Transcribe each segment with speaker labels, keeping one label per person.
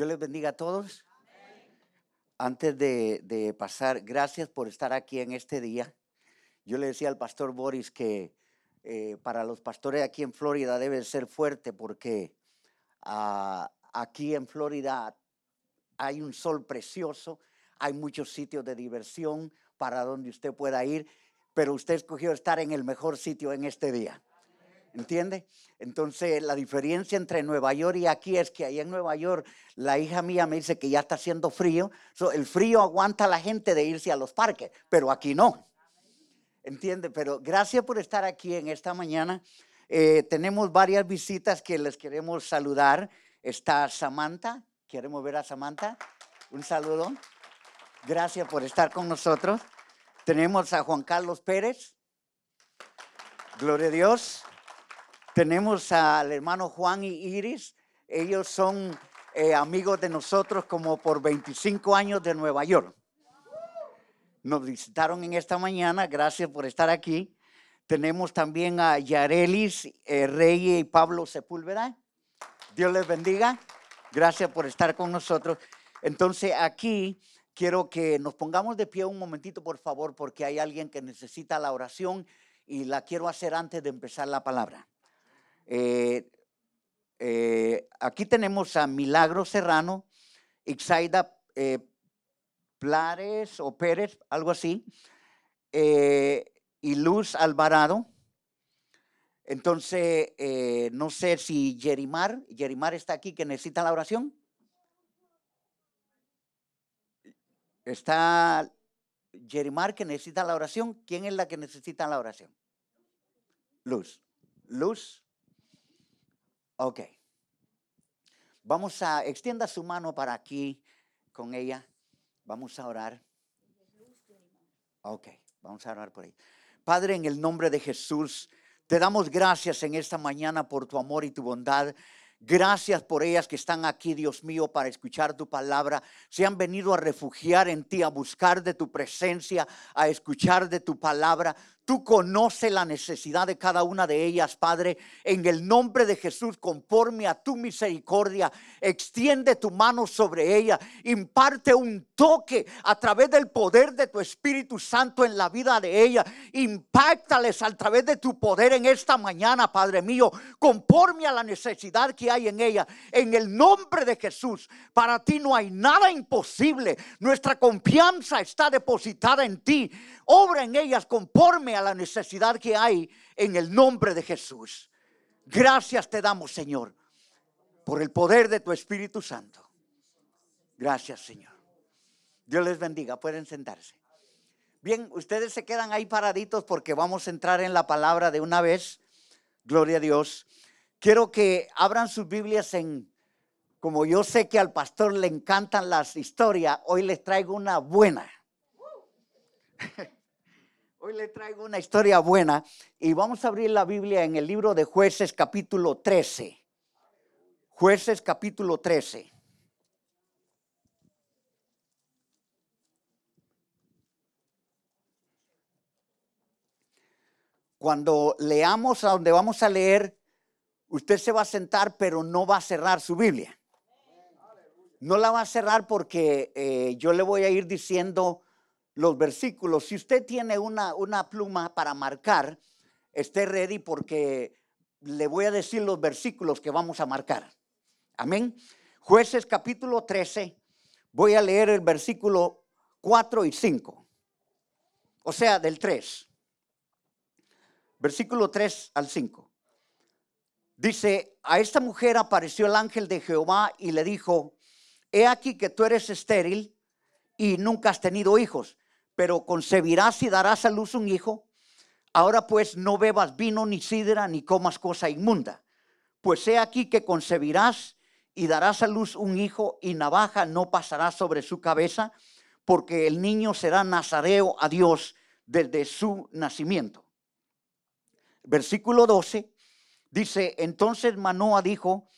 Speaker 1: Dios les bendiga a todos. Antes de, pasar, gracias por estar aquí en este día. Yo le decía al pastor Boris que eh, para los pastores aquí en Florida debe ser fuerte porque ah, aquí en Florida hay un sol precioso, hay muchos sitios de diversión para donde usted pueda ir, pero usted escogió estar en el mejor sitio en este día. ¿Entiende? Entonces, la diferencia entre Nueva York y aquí es que ahí en Nueva York, la hija mía me dice que ya está haciendo frío. el frío aguanta a la gente de irse a los parques, pero aquí no. ¿Entiende? Pero gracias por estar aquí en esta mañana. Eh, tenemos varias visitas que les queremos saludar. Está Samantha. Queremos ver a Samantha. Un saludo. Gracias por estar con nosotros. Tenemos a Juan Carlos Pérez. Gloria a Dios. Tenemos al hermano Juan y Iris. Ellos son eh, amigos de nosotros como por 25 años de Nueva York. Nos visitaron en esta mañana. Gracias por estar aquí. Tenemos también a Yarelis eh, Rey y Pablo Sepúlveda. Dios les bendiga. Gracias por estar con nosotros. Entonces aquí quiero que nos pongamos de pie un momentito, por favor, porque hay alguien que necesita la oración y la quiero hacer antes de empezar la palabra. Eh, eh, aquí tenemos a Milagro Serrano, Ixaida eh, Plares o Pérez, algo así, y Luz Alvarado. Entonces, no sé si Yerimar, Yerimar está aquí que necesita la oración. Está Yerimar que necesita la oración. ¿Quién es la que necesita la oración? Luz. Luz. Ok. Vamos a, extienda su mano para aquí con ella. Vamos a orar. Ok, vamos a orar por ahí. Padre, en el nombre de Jesús, te damos gracias en esta mañana por tu amor y tu bondad. Gracias por ellas que están aquí, Dios mío, para escuchar tu palabra. Se han venido a refugiar en ti, a buscar de tu presencia, a escuchar de tu palabra. Tú conoces la necesidad de cada una de ellas, Padre. En el nombre de Jesús, conforme a tu misericordia, extiende tu mano sobre ella. Imparte un toque a través del poder de tu Espíritu Santo en la vida de ella. Impactales a través de tu poder en esta mañana, Padre mío, conforme a la necesidad que hay en ella. En el nombre de Jesús, para ti no hay nada imposible. Nuestra confianza está depositada en ti. Obra en ellas conforme a la necesidad que hay en el nombre de Jesús. Gracias te damos, Señor, por el poder de tu Espíritu Santo. Gracias, Señor. Dios les bendiga. Pueden sentarse. Bien, ustedes se quedan ahí paraditos porque vamos a entrar en la palabra de una vez. Gloria a Dios. Quiero que abran sus Biblias en, como yo sé que al pastor le encantan las historias, hoy les traigo una buena. Hoy le traigo una historia buena y vamos a abrir la Biblia en el libro de jueces capítulo 13. Jueces capítulo 13. Cuando leamos a donde vamos a leer, usted se va a sentar, pero no va a cerrar su Biblia. No la va a cerrar porque eh, yo le voy a ir diciendo los versículos. Si usted tiene una, una pluma para marcar, esté ready porque le voy a decir los versículos que vamos a marcar. Amén. Jueces capítulo 13, voy a leer el versículo 4 y 5. O sea, del 3. Versículo 3 al 5. Dice, a esta mujer apareció el ángel de Jehová y le dijo, he aquí que tú eres estéril y nunca has tenido hijos pero concebirás y darás a luz un hijo. Ahora pues no bebas vino ni sidra ni comas cosa inmunda. Pues he aquí que concebirás y darás a luz un hijo y navaja no pasará sobre su cabeza, porque el niño será nazareo a Dios desde su nacimiento. Versículo 12 dice, entonces Manoa dijo,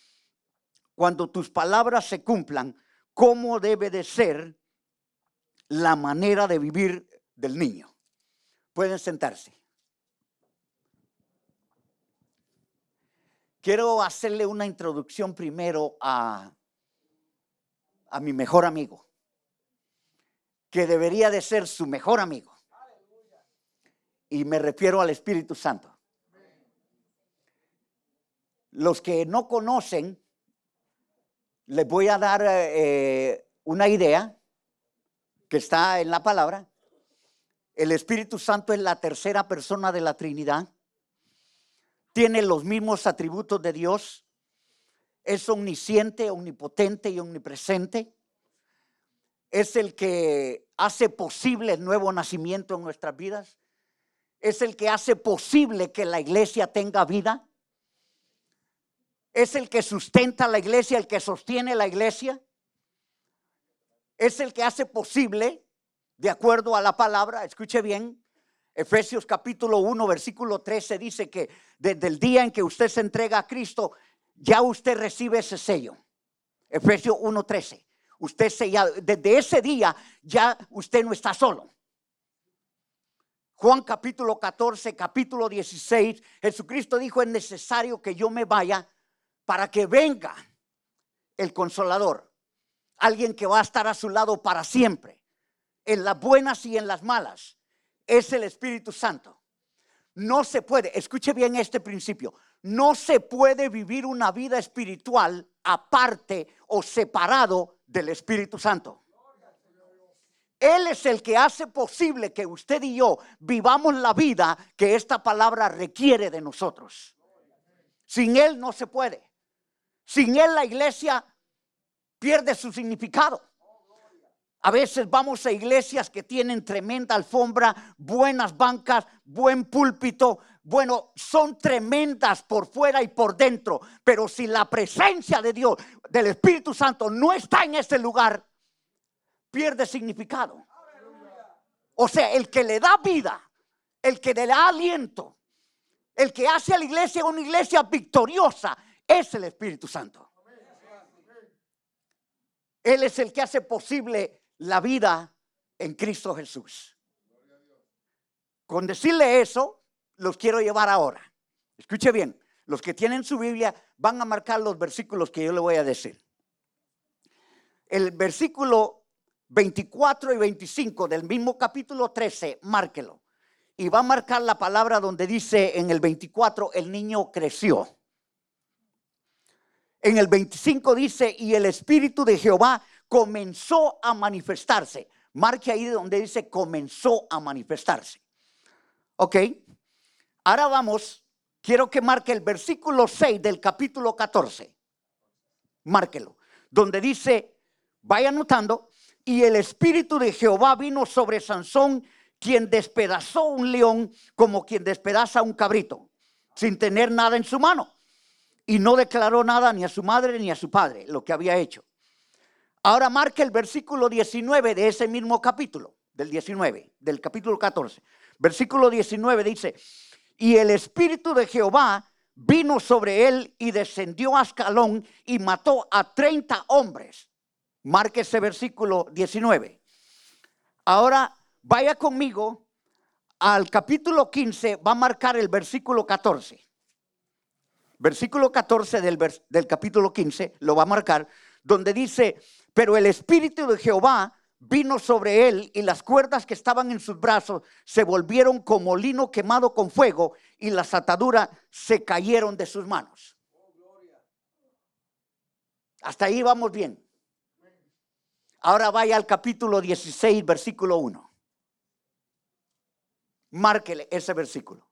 Speaker 1: cuando tus palabras se cumplan, ¿cómo debe de ser la manera de vivir del niño. Pueden sentarse. Quiero hacerle una introducción primero a, a mi mejor amigo, que debería de ser su mejor amigo. Y me refiero al Espíritu Santo. Los que no conocen, les voy a dar eh, una idea que está en la palabra. El Espíritu Santo es la tercera persona de la Trinidad. Tiene los mismos atributos de Dios. Es omnisciente, omnipotente y omnipresente. Es el que hace posible el nuevo nacimiento en nuestras vidas. Es el que hace posible que la iglesia tenga vida es el que sustenta la iglesia, el que sostiene la iglesia. Es el que hace posible, de acuerdo a la palabra, escuche bien, Efesios capítulo 1, versículo 13 dice que desde el día en que usted se entrega a Cristo, ya usted recibe ese sello. Efesios 1, 13. Usted sellado, desde ese día ya usted no está solo. Juan capítulo 14, capítulo 16, Jesucristo dijo, es necesario que yo me vaya para que venga el consolador, alguien que va a estar a su lado para siempre, en las buenas y en las malas, es el Espíritu Santo. No se puede, escuche bien este principio, no se puede vivir una vida espiritual aparte o separado del Espíritu Santo. Él es el que hace posible que usted y yo vivamos la vida que esta palabra requiere de nosotros. Sin Él no se puede. Sin Él la iglesia pierde su significado. A veces vamos a iglesias que tienen tremenda alfombra, buenas bancas, buen púlpito. Bueno, son tremendas por fuera y por dentro. Pero si la presencia de Dios, del Espíritu Santo, no está en ese lugar, pierde significado. O sea, el que le da vida, el que le da aliento, el que hace a la iglesia una iglesia victoriosa, es el Espíritu Santo. Él es el que hace posible la vida en Cristo Jesús. Con decirle eso, los quiero llevar ahora. Escuche bien, los que tienen su Biblia van a marcar los versículos que yo le voy a decir. El versículo 24 y 25 del mismo capítulo 13, márquelo. Y va a marcar la palabra donde dice en el 24, el niño creció. En el 25 dice, y el Espíritu de Jehová comenzó a manifestarse. Marque ahí donde dice comenzó a manifestarse. Ok. Ahora vamos, quiero que marque el versículo 6 del capítulo 14. Márquelo. Donde dice, vaya notando, y el Espíritu de Jehová vino sobre Sansón, quien despedazó un león como quien despedaza un cabrito, sin tener nada en su mano y no declaró nada ni a su madre ni a su padre lo que había hecho. Ahora marca el versículo 19 de ese mismo capítulo, del 19, del capítulo 14. Versículo 19 dice, y el espíritu de Jehová vino sobre él y descendió a Escalón y mató a 30 hombres. Marque ese versículo 19. Ahora vaya conmigo al capítulo 15, va a marcar el versículo 14 versículo 14 del, del capítulo 15, lo va a marcar, donde dice, pero el Espíritu de Jehová vino sobre él y las cuerdas que estaban en sus brazos se volvieron como lino quemado con fuego y las ataduras se cayeron de sus manos. Hasta ahí vamos bien. Ahora vaya al capítulo 16, versículo 1. Márquele ese versículo.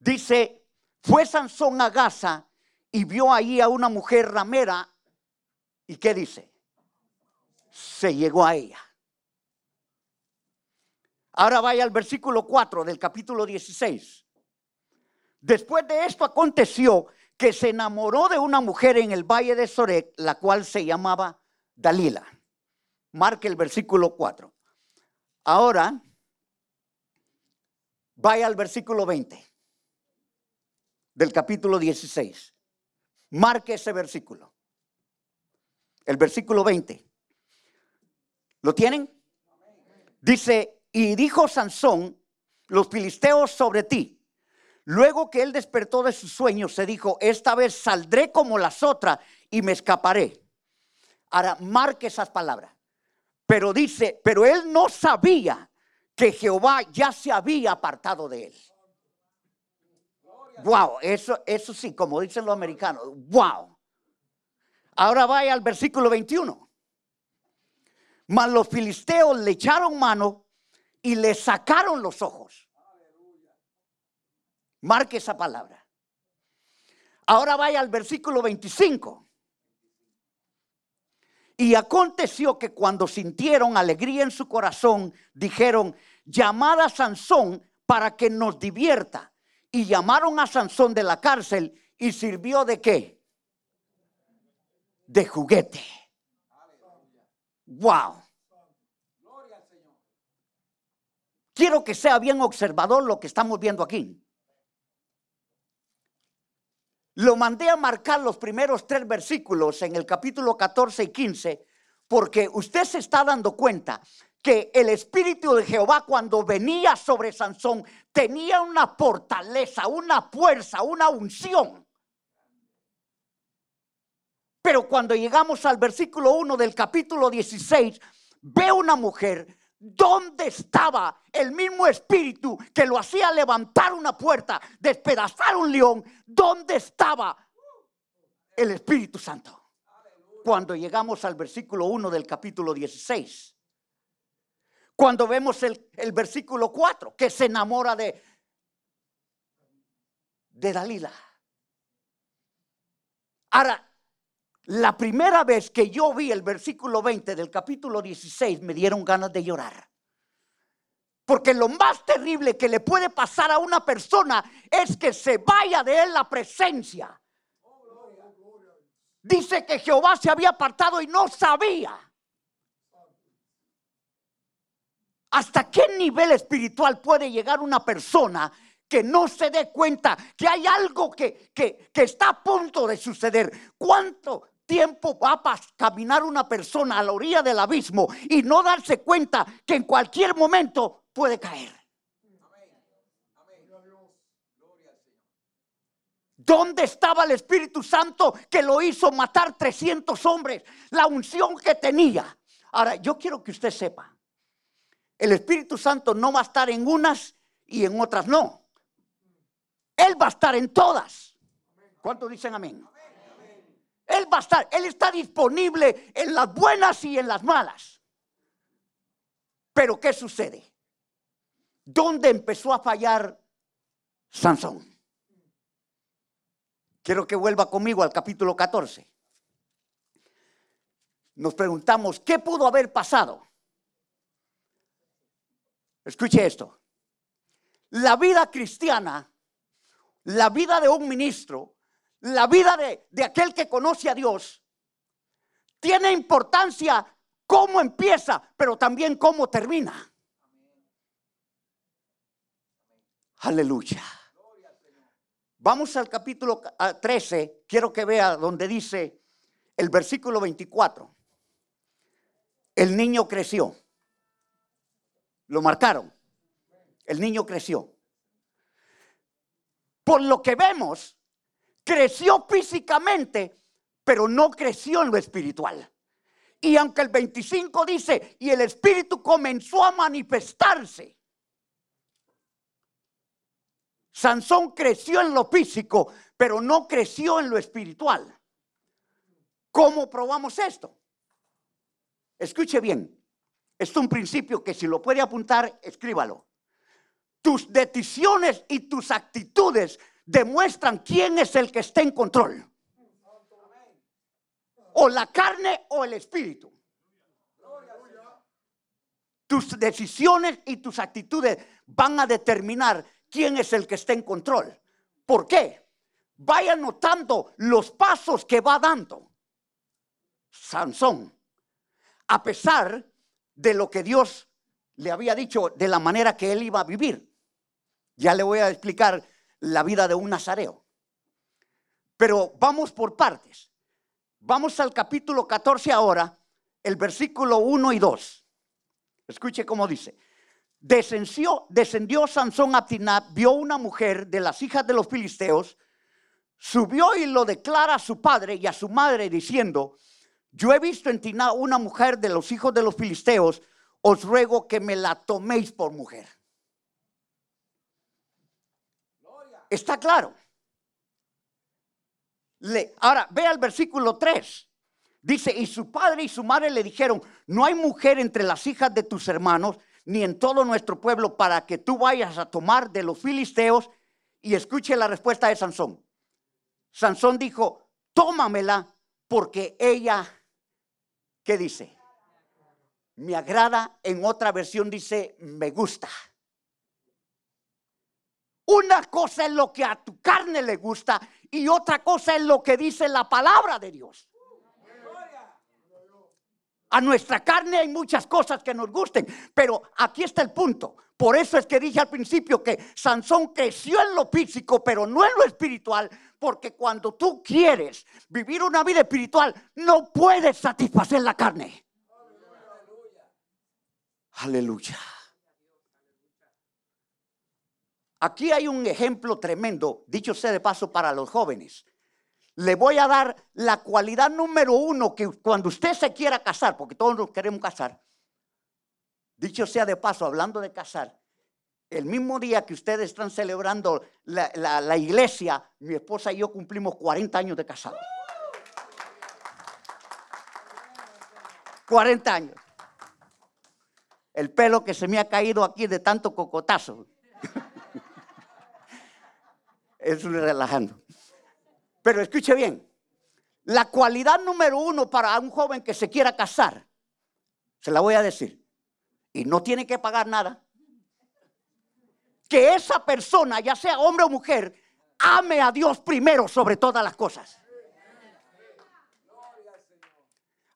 Speaker 1: Dice, fue Sansón a Gaza y vio ahí a una mujer ramera. ¿Y qué dice? Se llegó a ella. Ahora vaya al versículo 4 del capítulo 16. Después de esto aconteció que se enamoró de una mujer en el valle de Sorek, la cual se llamaba Dalila. Marque el versículo 4. Ahora, vaya al versículo 20 del capítulo 16. Marque ese versículo. El versículo 20. ¿Lo tienen? Dice, y dijo Sansón, los filisteos sobre ti. Luego que él despertó de su sueño, se dijo, esta vez saldré como las otras y me escaparé. Ahora, marque esas palabras. Pero dice, pero él no sabía que Jehová ya se había apartado de él. Wow, eso, eso sí, como dicen los americanos, wow. Ahora vaya al versículo 21. Mas los filisteos le echaron mano y le sacaron los ojos. Marque esa palabra. Ahora vaya al versículo 25. Y aconteció que cuando sintieron alegría en su corazón, dijeron, llamad a Sansón para que nos divierta. Y llamaron a Sansón de la cárcel y sirvió de qué? De juguete. Wow. Quiero que sea bien observador lo que estamos viendo aquí. Lo mandé a marcar los primeros tres versículos en el capítulo 14 y 15 porque usted se está dando cuenta que el Espíritu de Jehová cuando venía sobre Sansón tenía una fortaleza, una fuerza, una unción. Pero cuando llegamos al versículo 1 del capítulo 16, ve una mujer ¿Dónde estaba el mismo espíritu que lo hacía levantar una puerta, despedazar un león? ¿Dónde estaba el Espíritu Santo? Cuando llegamos al versículo 1 del capítulo 16. Cuando vemos el, el versículo 4, que se enamora de, de Dalila. Ahora, la primera vez que yo vi el versículo 20 del capítulo 16 me dieron ganas de llorar. Porque lo más terrible que le puede pasar a una persona es que se vaya de él la presencia. Dice que Jehová se había apartado y no sabía. ¿Hasta qué nivel espiritual puede llegar una persona que no se dé cuenta que hay algo que, que, está a punto de suceder? ¿Cuánto tiempo va a caminar una persona a la orilla del abismo y no darse cuenta que en cualquier momento puede caer. ¿Dónde estaba el Espíritu Santo que lo hizo matar 300 hombres? La unción que tenía. Ahora, yo quiero que usted sepa, el Espíritu Santo no va a estar en unas y en otras no. Él va a estar en todas. ¿Cuántos dicen amén? Él va a estar, Él está disponible en las buenas y en las malas. Pero ¿qué sucede? ¿Dónde empezó a fallar Sansón? Quiero que vuelva conmigo al capítulo 14. Nos preguntamos, ¿qué pudo haber pasado? Escuche esto. La vida cristiana, la vida de un ministro, la vida de, aquel que conoce a Dios tiene importancia cómo empieza, pero también cómo termina. Aleluya. Vamos al capítulo 13. Quiero que vea donde dice el versículo 24. El niño creció. Lo marcaron. El niño creció. Por lo que vemos, creció físicamente, pero no creció en lo espiritual. Y aunque el 25 dice, y el espíritu comenzó a manifestarse, Sansón creció en lo físico, pero no creció en lo espiritual. ¿Cómo probamos esto? Escuche bien, es un principio que si lo puede apuntar, escríbalo. Tus decisiones y tus actitudes demuestran quién es el que está en control. O la carne o el espíritu. Tus decisiones y tus actitudes van a determinar quién es el que está en control. ¿Por qué? Vaya notando los pasos que va dando Sansón, a pesar de lo que Dios le había dicho de la manera que él iba a vivir. Ya le voy a explicar la vida de un nazareo. Pero vamos por partes. Vamos al capítulo 14 ahora, el versículo 1 y 2. Escuche cómo dice. Descendió, descendió Sansón a Tinab, vio una mujer de las hijas de los filisteos, subió y lo declara a su padre y a su madre diciendo, yo he visto en Tina una mujer de los hijos de los filisteos, os ruego que me la toméis por mujer. Está claro. Le, ahora, ve al versículo 3. Dice, y su padre y su madre le dijeron, no hay mujer entre las hijas de tus hermanos, ni en todo nuestro pueblo, para que tú vayas a tomar de los filisteos. Y escuche la respuesta de Sansón. Sansón dijo, tómamela porque ella, ¿qué dice? Me agrada, en otra versión dice, me gusta. Una cosa es lo que a tu carne le gusta y otra cosa es lo que dice la palabra de Dios. A nuestra carne hay muchas cosas que nos gusten, pero aquí está el punto. Por eso es que dije al principio que Sansón creció en lo físico, pero no en lo espiritual, porque cuando tú quieres vivir una vida espiritual, no puedes satisfacer la carne. Aleluya. Aquí hay un ejemplo tremendo, dicho sea de paso, para los jóvenes le voy a dar la cualidad número uno que cuando usted se quiera casar, porque todos nos queremos casar, dicho sea de paso, hablando de casar, el mismo día que ustedes están celebrando la, iglesia, mi esposa y yo cumplimos 40 años de casado. 40 años. El pelo que se me ha caído aquí de tanto cocotazo. es relajando. Pero escuche bien, la cualidad número uno para un joven que se quiera casar, se la voy a decir, y no tiene que pagar nada, que esa persona, ya sea hombre o mujer, ame a Dios primero sobre todas las cosas.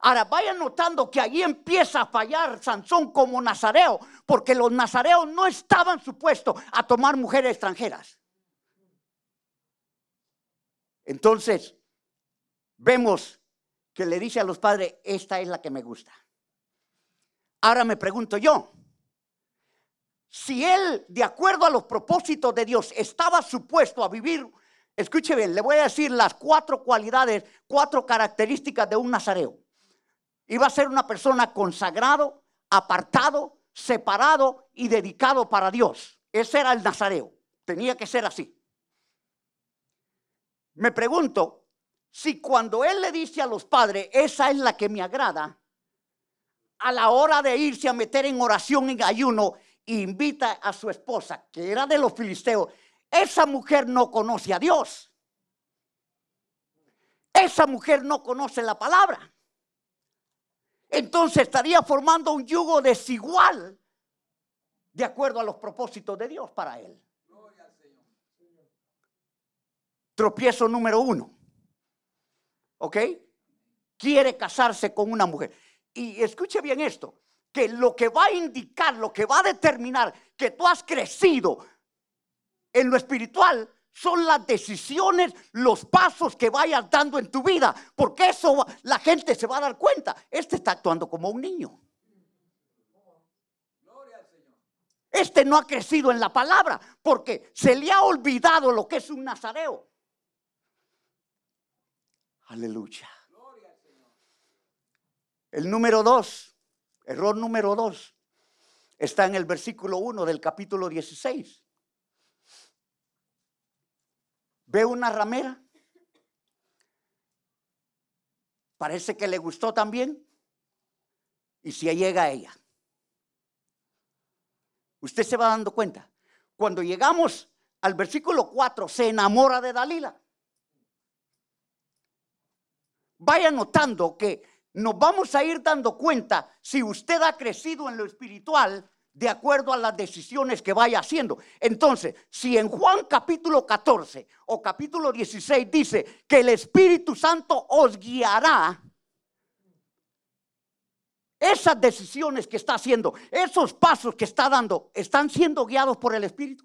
Speaker 1: Ahora vayan notando que allí empieza a fallar Sansón como nazareo, porque los nazareos no estaban supuestos a tomar mujeres extranjeras. Entonces, vemos que le dice a los padres, esta es la que me gusta. Ahora me pregunto yo, si él, de acuerdo a los propósitos de Dios, estaba supuesto a vivir, escuche bien, le voy a decir las cuatro cualidades, cuatro características de un nazareo. Iba a ser una persona consagrado, apartado, separado y dedicado para Dios. Ese era el nazareo. Tenía que ser así. Me pregunto si cuando él le dice a los padres, esa es la que me agrada, a la hora de irse a meter en oración, en ayuno, invita a su esposa, que era de los filisteos, esa mujer no conoce a Dios. Esa mujer no conoce la palabra. Entonces estaría formando un yugo desigual de acuerdo a los propósitos de Dios para él. Tropiezo número uno. ¿Ok? Quiere casarse con una mujer. Y escuche bien esto, que lo que va a indicar, lo que va a determinar que tú has crecido en lo espiritual son las decisiones, los pasos que vayas dando en tu vida, porque eso la gente se va a dar cuenta. Este está actuando como un niño. Este no ha crecido en la palabra porque se le ha olvidado lo que es un nazareo. Aleluya. El número dos, error número dos, está en el versículo 1 del capítulo 16. Ve una ramera. Parece que le gustó también. Y si llega a ella. Usted se va dando cuenta. Cuando llegamos al versículo 4, se enamora de Dalila vaya notando que nos vamos a ir dando cuenta si usted ha crecido en lo espiritual de acuerdo a las decisiones que vaya haciendo. Entonces, si en Juan capítulo 14 o capítulo 16 dice que el Espíritu Santo os guiará, esas decisiones que está haciendo, esos pasos que está dando, están siendo guiados por el Espíritu.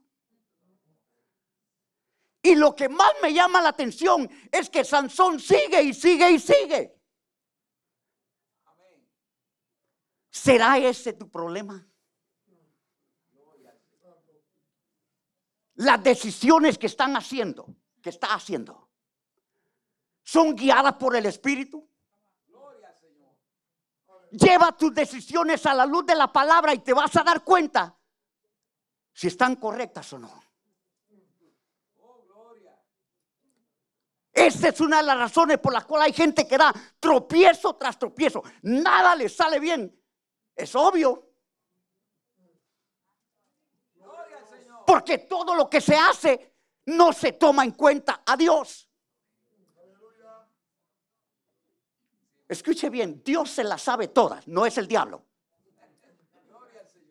Speaker 1: Y lo que más me llama la atención es que Sansón sigue y sigue y sigue. ¿Será ese tu problema? Las decisiones que están haciendo, que está haciendo, son guiadas por el Espíritu. Lleva tus decisiones a la luz de la palabra y te vas a dar cuenta si están correctas o no. Esa es una de las razones por las cuales hay gente que da tropiezo tras tropiezo. Nada le sale bien. Es obvio. Porque todo lo que se hace no se toma en cuenta a Dios. Escuche bien, Dios se la sabe todas, no es el diablo.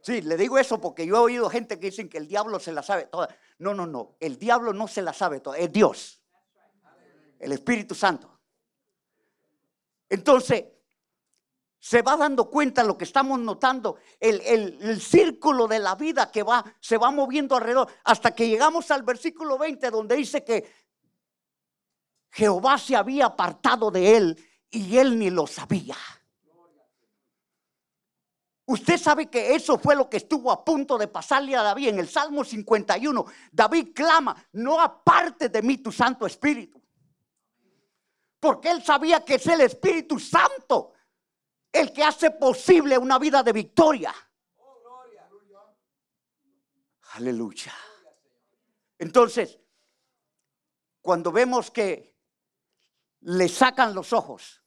Speaker 1: Sí, le digo eso porque yo he oído gente que dicen que el diablo se la sabe todas. No, no, no, el diablo no se la sabe todas, es Dios el Espíritu Santo. Entonces, se va dando cuenta lo que estamos notando, el, círculo de la vida que va, se va moviendo alrededor, hasta que llegamos al versículo 20, donde dice que Jehová se había apartado de él y él ni lo sabía. Usted sabe que eso fue lo que estuvo a punto de pasarle a David en el Salmo 51. David clama, no aparte de mí tu Santo Espíritu porque él sabía que es el Espíritu Santo el que hace posible una vida de victoria. Aleluya. Entonces, cuando vemos que le sacan los ojos,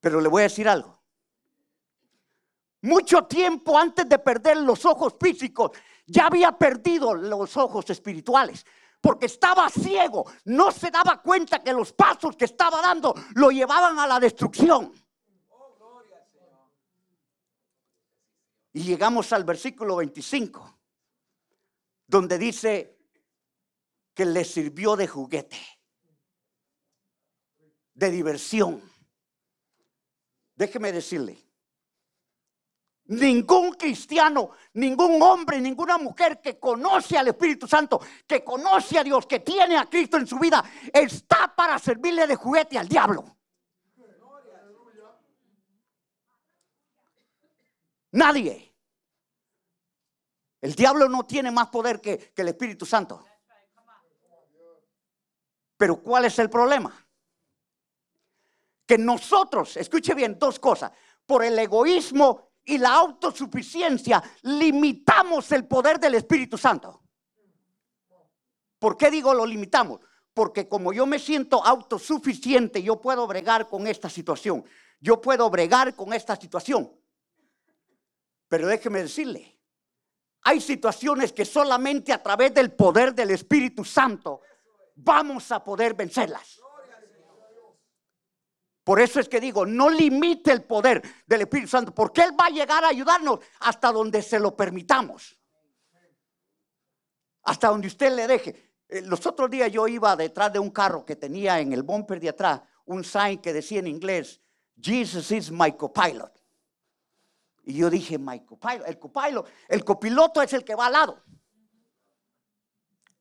Speaker 1: pero le voy a decir algo. Mucho tiempo antes de perder los ojos físicos, ya había perdido los ojos espirituales porque estaba ciego, no se daba cuenta que los pasos que estaba dando lo llevaban a la destrucción. Y llegamos al versículo 25, donde dice que le sirvió de juguete, de diversión. Déjeme decirle, Ningún cristiano, ningún hombre, ninguna mujer que conoce al Espíritu Santo, que conoce a Dios, que tiene a Cristo en su vida, está para servirle de juguete al diablo. Nadie. El diablo no tiene más poder que, el Espíritu Santo. Pero ¿cuál es el problema? Que nosotros, escuche bien, dos cosas, por el egoísmo y la autosuficiencia limitamos el poder del Espíritu Santo. ¿Por qué digo lo limitamos? Porque como yo me siento autosuficiente, yo puedo bregar con esta situación. Yo puedo bregar con esta situación. Pero déjeme decirle, hay situaciones que solamente a través del poder del Espíritu Santo vamos a poder vencerlas. Por eso es que digo, no limite el poder del Espíritu Santo, porque Él va a llegar a ayudarnos hasta donde se lo permitamos. Hasta donde usted le deje. Eh, los otros días yo iba detrás de un carro que tenía en el bumper de atrás un sign que decía en inglés, Jesus is my copilot. Y yo dije, my copilot, el copilot, el copiloto es el que va al lado.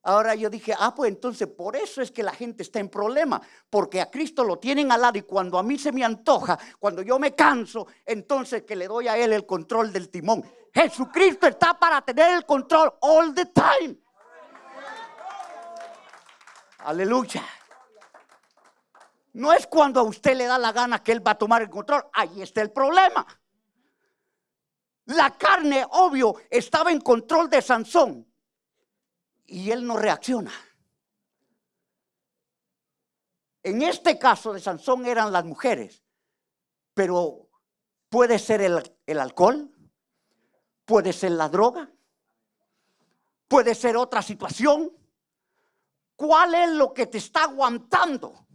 Speaker 1: Ahora yo dije, ah, pues entonces por eso es que la gente está en problema, porque a Cristo lo tienen al lado y cuando a mí se me antoja, cuando yo me canso, entonces que le doy a Él el control del timón. Jesucristo está para tener el control all the time. Aleluya. No es cuando a usted le da la gana que Él va a tomar el control. Ahí está el problema. La carne, obvio, estaba en control de Sansón y él no reacciona. En este caso de Sansón eran las mujeres, pero puede ser el, alcohol, puede ser la droga, puede ser otra situación. ¿Cuál es lo que te está aguantando?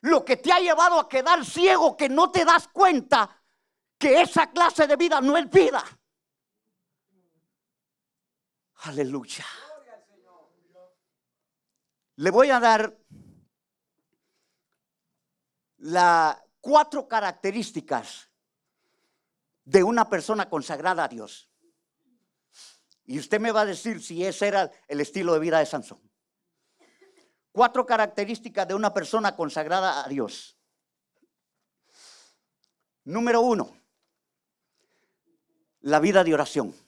Speaker 1: Lo que te ha llevado a quedar ciego que no te das cuenta que esa clase de vida no es vida. Aleluya. Le voy a dar las cuatro características de una persona consagrada a Dios. Y usted me va a decir si ese era el estilo de vida de Sansón. Cuatro características de una persona consagrada a Dios. Número uno, la vida de oración.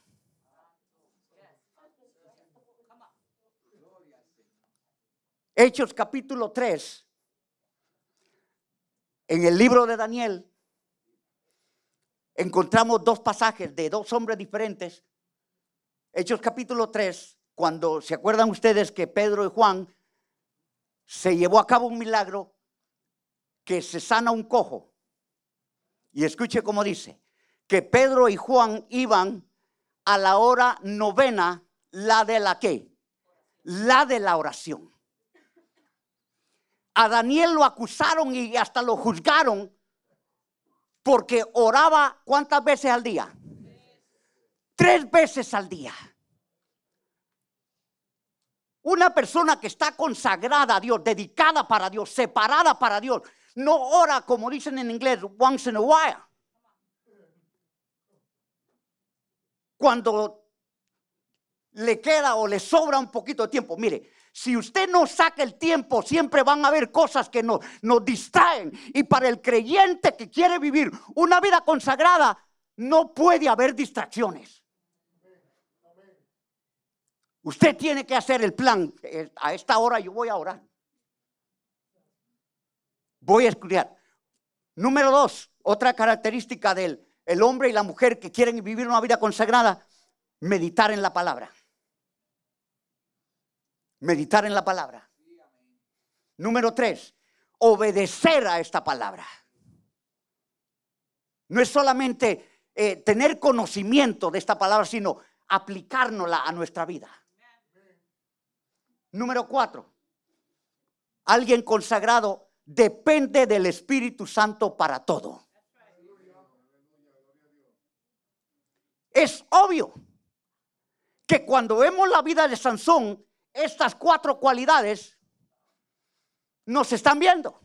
Speaker 1: Hechos capítulo 3, En el libro de Daniel encontramos dos pasajes de dos hombres diferentes. Hechos capítulo 3, cuando se acuerdan ustedes que Pedro y Juan se llevó a cabo un milagro que se sana un cojo. Y escuche cómo dice, que Pedro y Juan iban a la hora novena, la de la qué? La de la oración. A Daniel lo acusaron y hasta lo juzgaron porque oraba cuántas veces al día? Tres veces al día. Una persona que está consagrada a Dios, dedicada para Dios, separada para Dios, no ora como dicen en inglés, once in a while. Cuando le queda o le sobra un poquito de tiempo, mire, si usted no saca el tiempo, siempre van a haber cosas que nos, nos distraen. Y para el creyente que quiere vivir una vida consagrada, no puede haber distracciones. Usted tiene que hacer el plan. Eh, a esta hora yo voy a orar. Voy a estudiar. Número dos, otra característica del el hombre y la mujer que quieren vivir una vida consagrada, meditar en la palabra. Meditar en la palabra. Número tres, obedecer a esta palabra. No es solamente eh, tener conocimiento de esta palabra, sino aplicárnosla a nuestra vida. Número cuatro, alguien consagrado depende del Espíritu Santo para todo. Es obvio que cuando vemos la vida de Sansón, estas cuatro cualidades nos están viendo.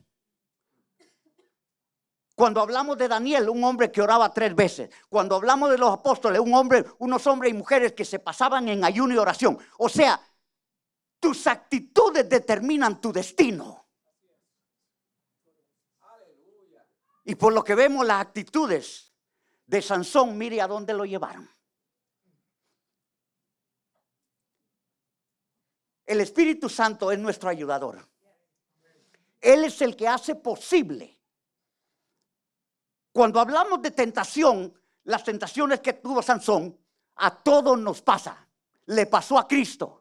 Speaker 1: Cuando hablamos de Daniel, un hombre que oraba tres veces. Cuando hablamos de los apóstoles, un hombre, unos hombres y mujeres que se pasaban en ayuno y oración. O sea, tus actitudes determinan tu destino. Y por lo que vemos las actitudes de Sansón, mire a dónde lo llevaron. El Espíritu Santo es nuestro ayudador. Él es el que hace posible. Cuando hablamos de tentación, las tentaciones que tuvo Sansón, a todos nos pasa. Le pasó a Cristo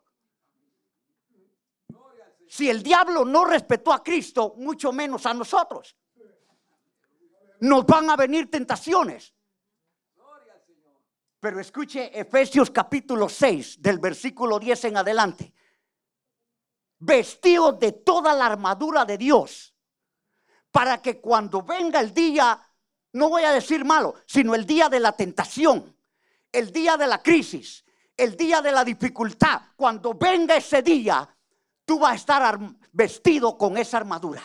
Speaker 1: si el diablo no respetó a Cristo, mucho menos a nosotros. Nos van a venir tentaciones. Pero escuche Efesios capítulo 6, del versículo 10 en adelante. Vestidos de toda la armadura de Dios, para que cuando venga el día, no voy a decir malo, sino el día de la tentación, el día de la crisis, el día de la dificultad, cuando venga ese día, tú vas a estar vestido con esa armadura.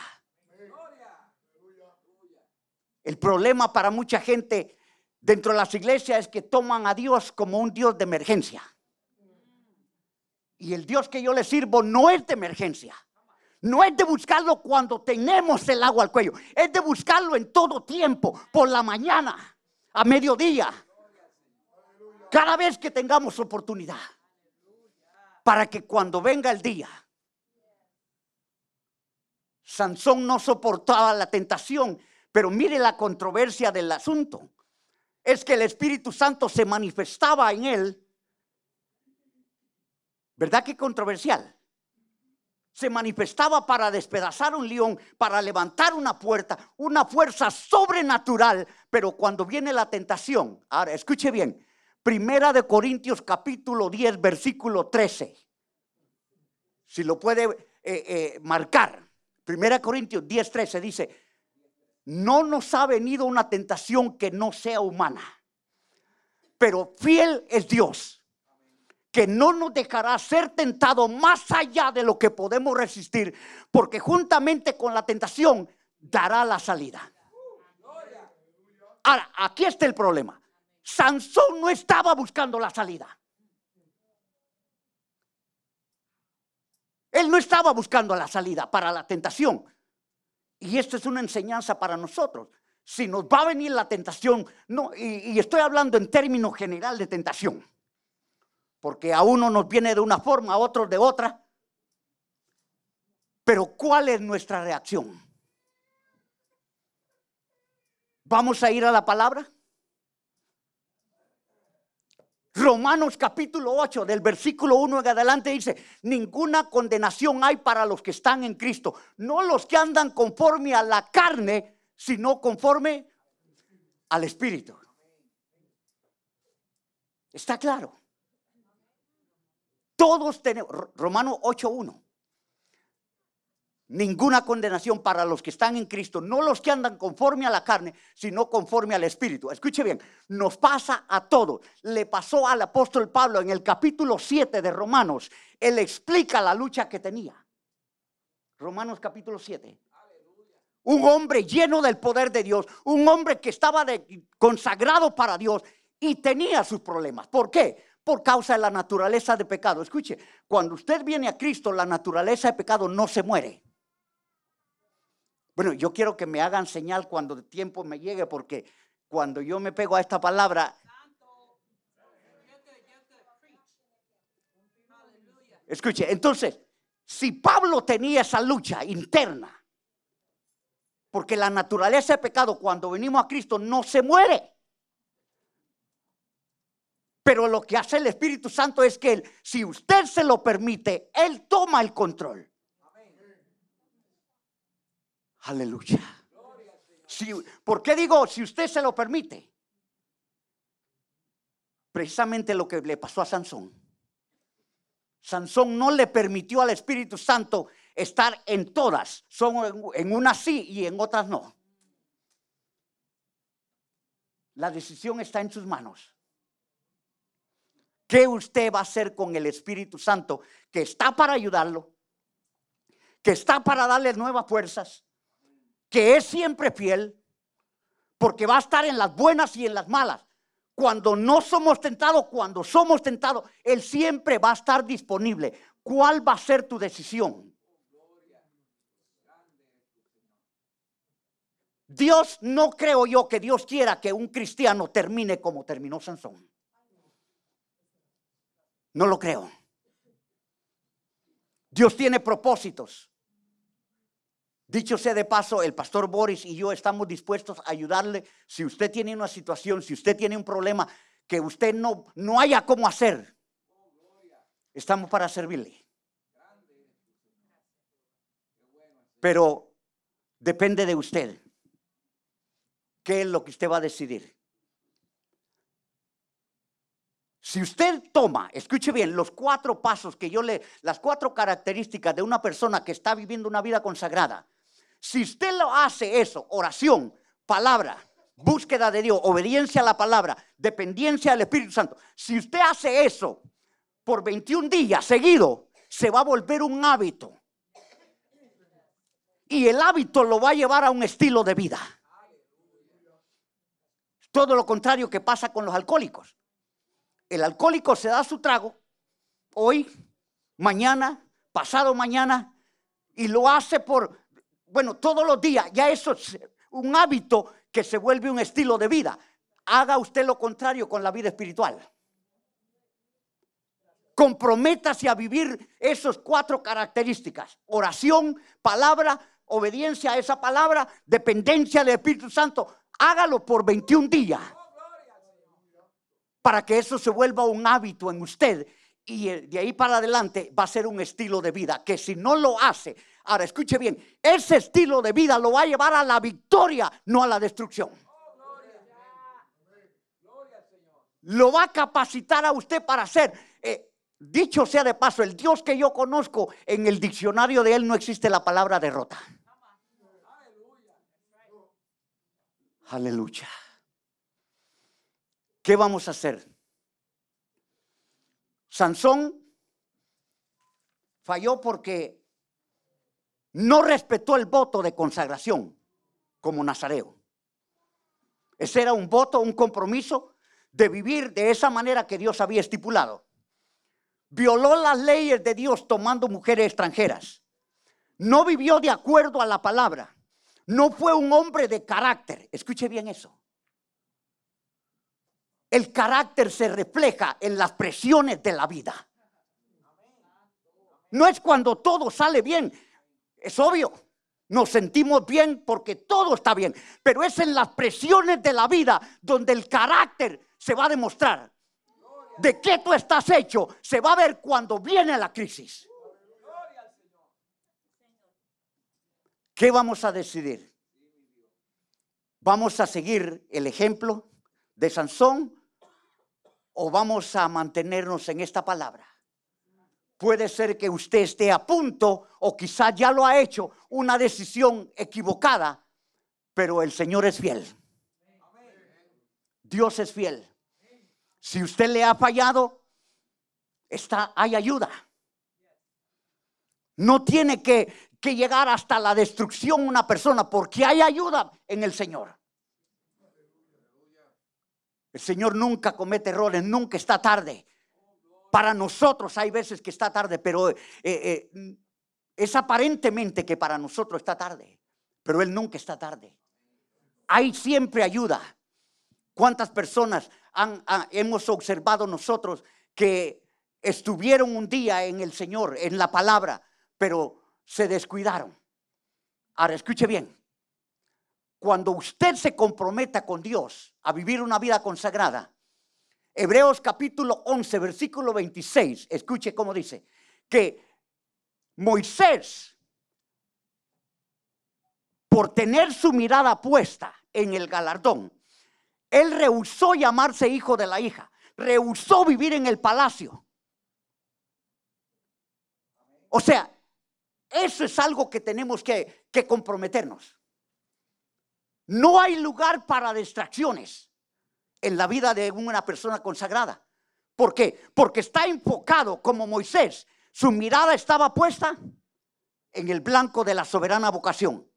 Speaker 1: El problema para mucha gente dentro de las iglesias es que toman a Dios como un Dios de emergencia. Y el Dios que yo le sirvo no es de emergencia. No es de buscarlo cuando tenemos el agua al cuello. Es de buscarlo en todo tiempo, por la mañana, a mediodía. Cada vez que tengamos oportunidad. Para que cuando venga el día, Sansón no soportaba la tentación, pero mire la controversia del asunto. Es que el Espíritu Santo se manifestaba en él. ¿Verdad que controversial? Se manifestaba para despedazar un león, para levantar una puerta, una fuerza sobrenatural, pero cuando viene la tentación, ahora escuche bien, Primera de Corintios capítulo 10, versículo 13. Si lo puede eh, eh, marcar. Primera Corintios 10, 13 dice, no nos ha venido una tentación que no sea humana, pero fiel es Dios, que no nos dejará ser tentado más allá de lo que podemos resistir, porque juntamente con la tentación dará la salida. Ahora, aquí está el problema. Sansón no estaba buscando la salida. Él no estaba buscando la salida para la tentación. Y esto es una enseñanza para nosotros. Si nos va a venir la tentación, no, y, estoy hablando en términos general de tentación, porque a uno nos viene de una forma, a otro de otra. Pero ¿cuál es nuestra reacción? Vamos a ir a la palabra. Romanos capítulo 8 del versículo 1 en adelante dice, ninguna condenación hay para los que están en Cristo, no los que andan conforme a la carne, sino conforme al Espíritu. ¿Está claro? Todos tenemos, Romanos 8.1 ninguna condenación para los que están en Cristo, no los que andan conforme a la carne, sino conforme al Espíritu. Escuche bien, nos pasa a todos. Le pasó al apóstol Pablo en el capítulo 7 de Romanos. Él explica la lucha que tenía. Romanos capítulo 7. Un hombre lleno del poder de Dios, un hombre que estaba consagrado para Dios y tenía sus problemas. ¿Por qué? Por causa de la naturaleza de pecado. Escuche, cuando usted viene a Cristo, la naturaleza de pecado no se muere. Bueno, yo quiero que me hagan señal cuando el tiempo me llegue, porque cuando yo me pego a esta palabra, escuche, entonces, si Pablo tenía esa lucha interna, porque la naturaleza de pecado cuando venimos a Cristo no se muere. Pero lo que hace el Espíritu Santo es que él, si usted se lo permite, Él toma el control. Aleluya. ¿Por qué digo si usted se lo permite? Precisamente lo que le pasó a Sansón. Sansón no le permitió al Espíritu Santo estar en todas. Son en unas sí y en otras no. La decisión está en sus manos. ¿Qué usted va a hacer con el Espíritu Santo que está para ayudarlo? Que está para darle nuevas fuerzas, que es siempre fiel, porque va a estar en las buenas y en las malas. Cuando no somos tentados, cuando somos tentados, Él siempre va a estar disponible. ¿Cuál va a ser tu decisión? Dios, no creo yo que Dios quiera que un cristiano termine como terminó Sansón. No lo creo. Dios tiene propósitos. Dicho sea de paso, el pastor Boris y yo estamos dispuestos a ayudarle si usted tiene una situación, si usted tiene un problema que usted no, no haya cómo hacer. Estamos para servirle. Pero depende de usted. ¿Qué es lo que usted va a decidir? Si usted toma, escuche bien, los cuatro pasos que yo le, las cuatro características de una persona que está viviendo una vida consagrada, si usted lo hace eso, oración, palabra, búsqueda de Dios, obediencia a la palabra, dependencia del Espíritu Santo, si usted hace eso por 21 días seguido, se va a volver un hábito. Y el hábito lo va a llevar a un estilo de vida. Todo lo contrario que pasa con los alcohólicos. El alcohólico se da su trago hoy, mañana, pasado mañana, y lo hace por bueno, todos los días, ya eso es un hábito que se vuelve un estilo de vida. Haga usted lo contrario con la vida espiritual. Comprométase a vivir esas cuatro características. Oración, palabra, obediencia a esa palabra, dependencia del Espíritu Santo. Hágalo por 21 días. Para que eso se vuelva un hábito en usted. Y de ahí para adelante va a ser un estilo de vida. Que si no lo hace, Ahora, escuche bien, ese estilo de vida lo va a llevar a la victoria, no a la destrucción. Lo va a capacitar a usted para hacer. Eh, dicho sea de paso, el Dios que yo conozco, en el diccionario de él no existe la palabra derrota. Aleluya. ¿Qué vamos a hacer? Sansón falló porque no respetó el voto de consagración como nazareo. Ese era un voto, un compromiso de vivir de esa manera que Dios había estipulado. Violó las leyes de Dios tomando mujeres extranjeras. No vivió de acuerdo a la palabra. No fue un hombre de carácter. Escuche bien eso. El carácter se refleja en las presiones de la vida. No es cuando todo sale bien. Es obvio. Nos sentimos bien porque todo está bien, pero es en las presiones de la vida donde el carácter se va a demostrar. De qué tú estás hecho se va a ver cuando viene la crisis. ¿Qué vamos a decidir? ¿Vamos a seguir el ejemplo de Sansón o vamos a mantenernos en esta palabra? Puede ser que usted esté a punto o quizá ya lo ha hecho una decisión equivocada, pero el Señor es fiel. Dios es fiel. Si usted le ha fallado, está, hay ayuda. No tiene que, que llegar hasta la destrucción una persona porque hay ayuda en el Señor. El Señor nunca comete errores, nunca está tarde. Para nosotros hay veces que está tarde, pero eh, eh, es aparentemente que para nosotros está tarde, pero Él nunca está tarde. Hay siempre ayuda. ¿Cuántas personas han, hemos observado nosotros que estuvieron un día en el Señor, en la palabra, pero se descuidaron? Ahora, escuche bien. Cuando usted se comprometa con Dios a vivir una vida consagrada, Hebreos capítulo 11, versículo 26, escuche cómo dice, que Moisés, por tener su mirada puesta en el galardón, él rehusó llamarse hijo de la hija, rehusó vivir en el palacio. O sea, eso es algo que tenemos que, que comprometernos. No hay lugar para distracciones en la vida de una persona consagrada. ¿Por qué? Porque está enfocado como Moisés. Su mirada estaba puesta en el blanco de la soberana vocación.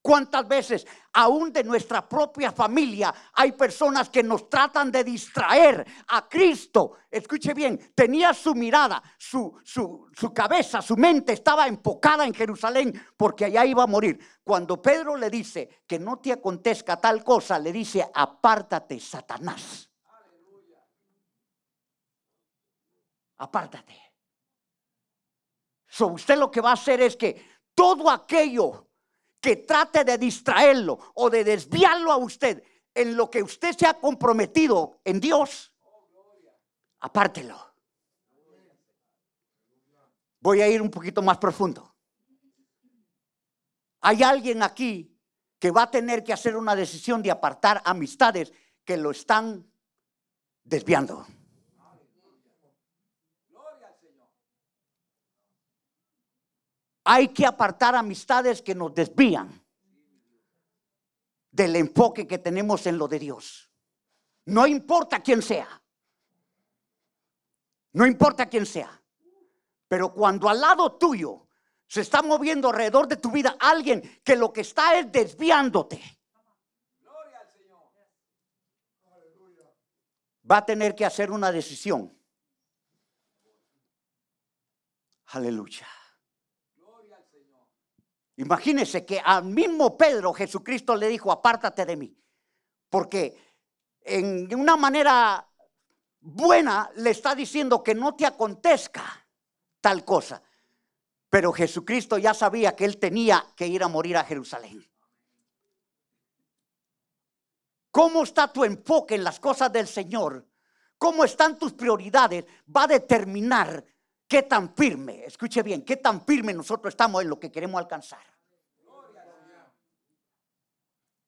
Speaker 1: ¿Cuántas veces, aún de nuestra propia familia, hay personas que nos tratan de distraer a Cristo? Escuche bien, tenía su mirada, su, su, su, cabeza, su mente estaba enfocada en Jerusalén porque allá iba a morir. Cuando Pedro le dice que no te acontezca tal cosa, le dice, apártate, Satanás. Apártate. So, usted lo que va a hacer es que todo aquello que trate de distraerlo o de desviarlo a usted en lo que usted se ha comprometido en Dios, apártelo. Voy a ir un poquito más profundo. Hay alguien aquí que va a tener que hacer una decisión de apartar amistades que lo están desviando. Hay que apartar amistades que nos desvían del enfoque que tenemos en lo de Dios. No importa quién sea. No importa quién sea. Pero cuando al lado tuyo se está moviendo alrededor de tu vida alguien que lo que está es desviándote. Va a tener que hacer una decisión. Aleluya. Imagínese que al mismo Pedro Jesucristo le dijo, apártate de mí. Porque en una manera buena le está diciendo que no te acontezca tal cosa. Pero Jesucristo ya sabía que él tenía que ir a morir a Jerusalén. ¿Cómo está tu enfoque en las cosas del Señor? ¿Cómo están tus prioridades? Va a determinar qué tan firme, escuche bien, qué tan firme nosotros estamos en lo que queremos alcanzar.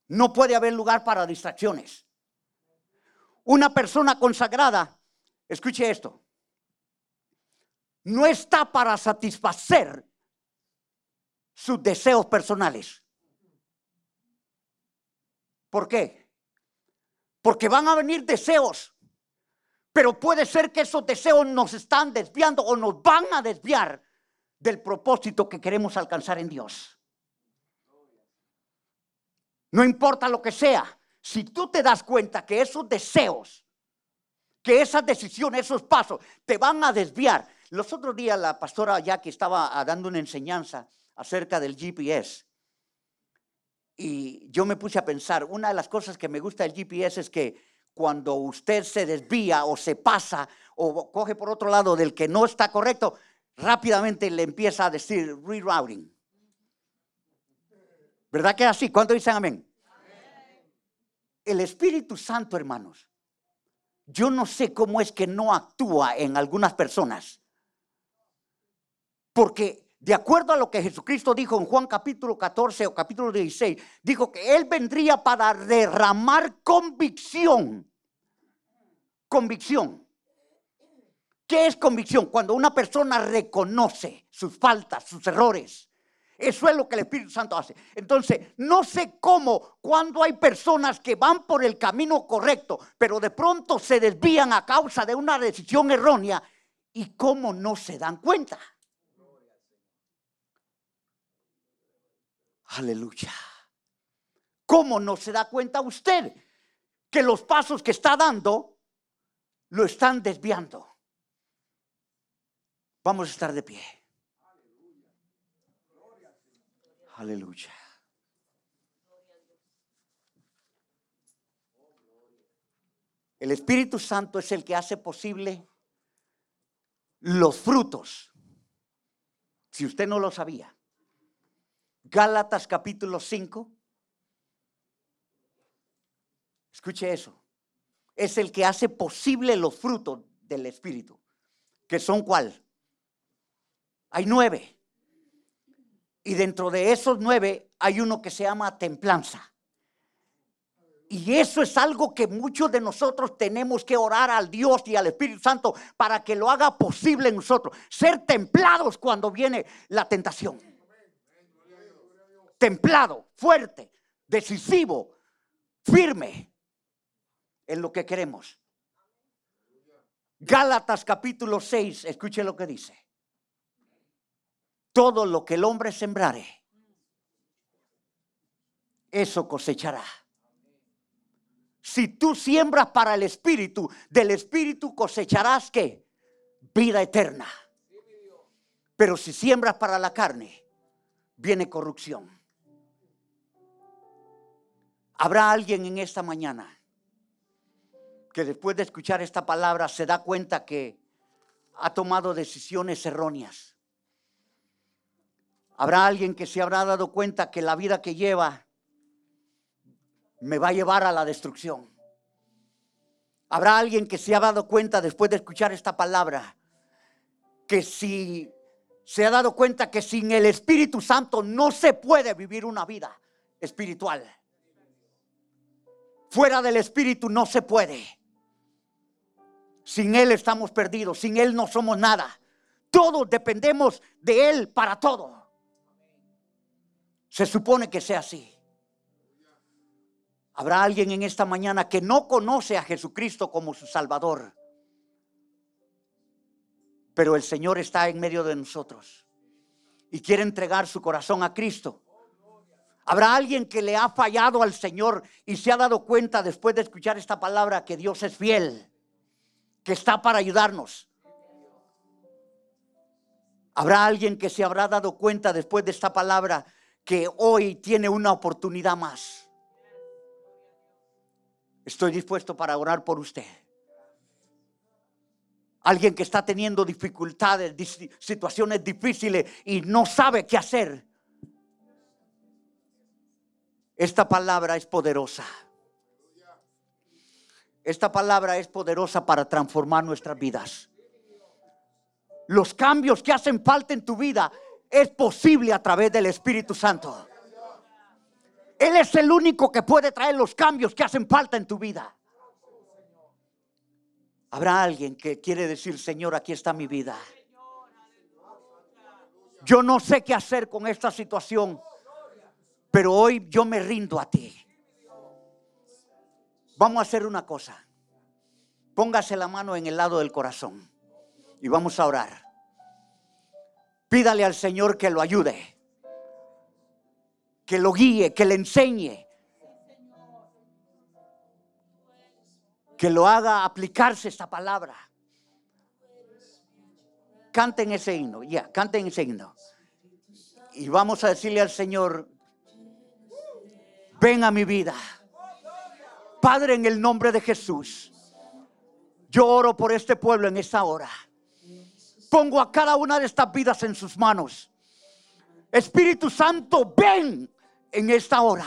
Speaker 1: No puede haber lugar para distracciones. Una persona consagrada, escuche esto, no está para satisfacer sus deseos personales. ¿Por qué? Porque van a venir deseos pero puede ser que esos deseos nos están desviando o nos van a desviar del propósito que queremos alcanzar en Dios. No importa lo que sea, si tú te das cuenta que esos deseos, que esas decisiones, esos pasos te van a desviar. Los otros días la pastora Jackie estaba dando una enseñanza acerca del GPS. Y yo me puse a pensar, una de las cosas que me gusta del GPS es que cuando usted se desvía o se pasa o coge por otro lado del que no está correcto, rápidamente le empieza a decir rerouting. ¿Verdad que es así? ¿Cuánto dicen amén? El Espíritu Santo, hermanos, yo no sé cómo es que no actúa en algunas personas. Porque de acuerdo a lo que Jesucristo dijo en Juan capítulo 14 o capítulo 16, dijo que Él vendría para derramar convicción. Convicción. ¿Qué es convicción? Cuando una persona reconoce sus faltas, sus errores. Eso es lo que el Espíritu Santo hace. Entonces, no sé cómo cuando hay personas que van por el camino correcto, pero de pronto se desvían a causa de una decisión errónea y cómo no se dan cuenta. Aleluya. ¿Cómo no se da cuenta usted que los pasos que está dando lo están desviando? Vamos a estar de pie. Aleluya. El Espíritu Santo es el que hace posible los frutos. Si usted no lo sabía. Gálatas capítulo 5. Escuche eso. Es el que hace posible los frutos del Espíritu. ¿Que son cuál? Hay nueve. Y dentro de esos nueve hay uno que se llama templanza. Y eso es algo que muchos de nosotros tenemos que orar al Dios y al Espíritu Santo para que lo haga posible en nosotros. Ser templados cuando viene la tentación templado, fuerte, decisivo, firme en lo que queremos. Gálatas capítulo 6, escuche lo que dice. Todo lo que el hombre sembrare, eso cosechará. Si tú siembras para el Espíritu, del Espíritu cosecharás que vida eterna. Pero si siembras para la carne, viene corrupción. Habrá alguien en esta mañana que después de escuchar esta palabra se da cuenta que ha tomado decisiones erróneas. Habrá alguien que se habrá dado cuenta que la vida que lleva me va a llevar a la destrucción. Habrá alguien que se ha dado cuenta después de escuchar esta palabra que si se ha dado cuenta que sin el Espíritu Santo no se puede vivir una vida espiritual. Fuera del Espíritu no se puede. Sin Él estamos perdidos, sin Él no somos nada. Todos dependemos de Él para todo. Se supone que sea así. Habrá alguien en esta mañana que no conoce a Jesucristo como su Salvador. Pero el Señor está en medio de nosotros y quiere entregar su corazón a Cristo. Habrá alguien que le ha fallado al Señor y se ha dado cuenta después de escuchar esta palabra que Dios es fiel, que está para ayudarnos. Habrá alguien que se habrá dado cuenta después de esta palabra que hoy tiene una oportunidad más. Estoy dispuesto para orar por usted. Alguien que está teniendo dificultades, situaciones difíciles y no sabe qué hacer. Esta palabra es poderosa. Esta palabra es poderosa para transformar nuestras vidas. Los cambios que hacen falta en tu vida es posible a través del Espíritu Santo. Él es el único que puede traer los cambios que hacen falta en tu vida. Habrá alguien que quiere decir, Señor, aquí está mi vida. Yo no sé qué hacer con esta situación. Pero hoy yo me rindo a ti. Vamos a hacer una cosa. Póngase la mano en el lado del corazón y vamos a orar. Pídale al Señor que lo ayude, que lo guíe, que le enseñe, que lo haga aplicarse esta palabra. Canten ese himno, ya, canten ese himno. Y vamos a decirle al Señor, ven a mi vida. Padre, en el nombre de Jesús, yo oro por este pueblo en esta hora. Pongo a cada una de estas vidas en sus manos. Espíritu Santo, ven en esta hora.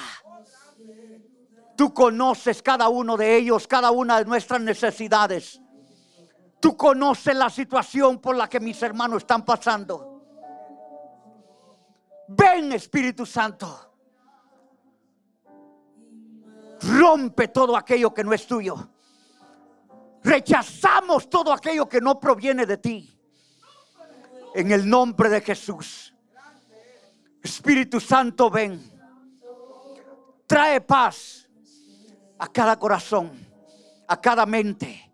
Speaker 1: Tú conoces cada uno de ellos, cada una de nuestras necesidades. Tú conoces la situación por la que mis hermanos están pasando. Ven Espíritu Santo. Rompe todo aquello que no es tuyo. Rechazamos todo aquello que no proviene de ti. En el nombre de Jesús. Espíritu Santo, ven. Trae paz a cada corazón, a cada mente.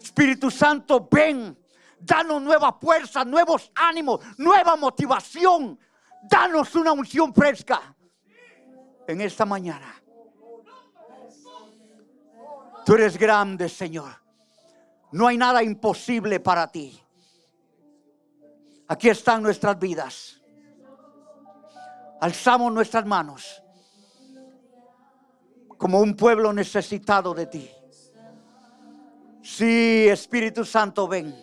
Speaker 1: Espíritu Santo, ven. Danos nueva fuerza, nuevos ánimos, nueva motivación. Danos una unción fresca en esta mañana. Tú eres grande, Señor. No hay nada imposible para ti. Aquí están nuestras vidas. Alzamos nuestras manos como un pueblo necesitado de ti. Sí, Espíritu Santo, ven.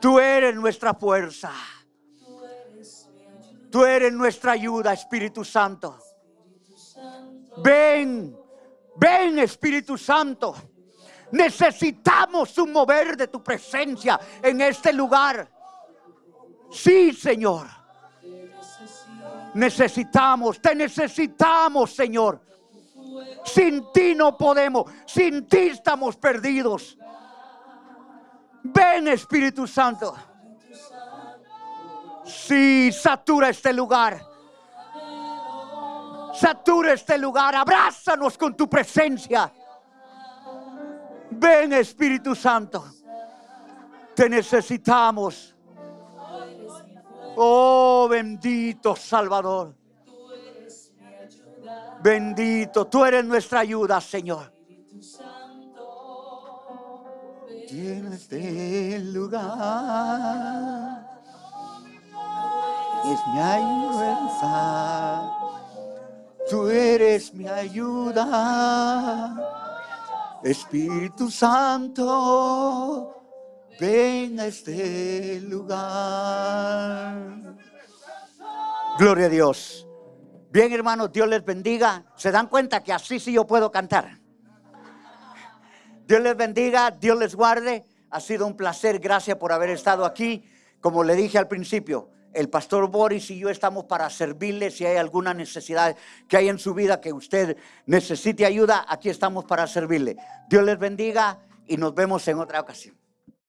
Speaker 1: Tú eres nuestra fuerza. Tú eres nuestra ayuda, Espíritu Santo. Ven, ven, Espíritu Santo. Necesitamos un mover de tu presencia en este lugar. Sí, Señor. Necesitamos, te necesitamos, Señor. Sin ti no podemos, sin ti estamos perdidos. Ven Espíritu Santo. Sí, satura este lugar. Satura este lugar. Abrázanos con tu presencia. Ven Espíritu Santo. Te necesitamos. Oh bendito Salvador. Bendito, tú eres nuestra ayuda, Señor. En este lugar es mi ayuda. Tú eres mi ayuda. Espíritu Santo, ven a este lugar. Gloria a Dios. Bien, hermanos, Dios les bendiga. ¿Se dan cuenta que así sí yo puedo cantar? Dios les bendiga, Dios les guarde. Ha sido un placer, gracias por haber estado aquí. Como le dije al principio, el pastor Boris y yo estamos para servirle si hay alguna necesidad que hay en su vida que usted necesite ayuda, aquí estamos para servirle. Dios les bendiga y nos vemos en otra ocasión.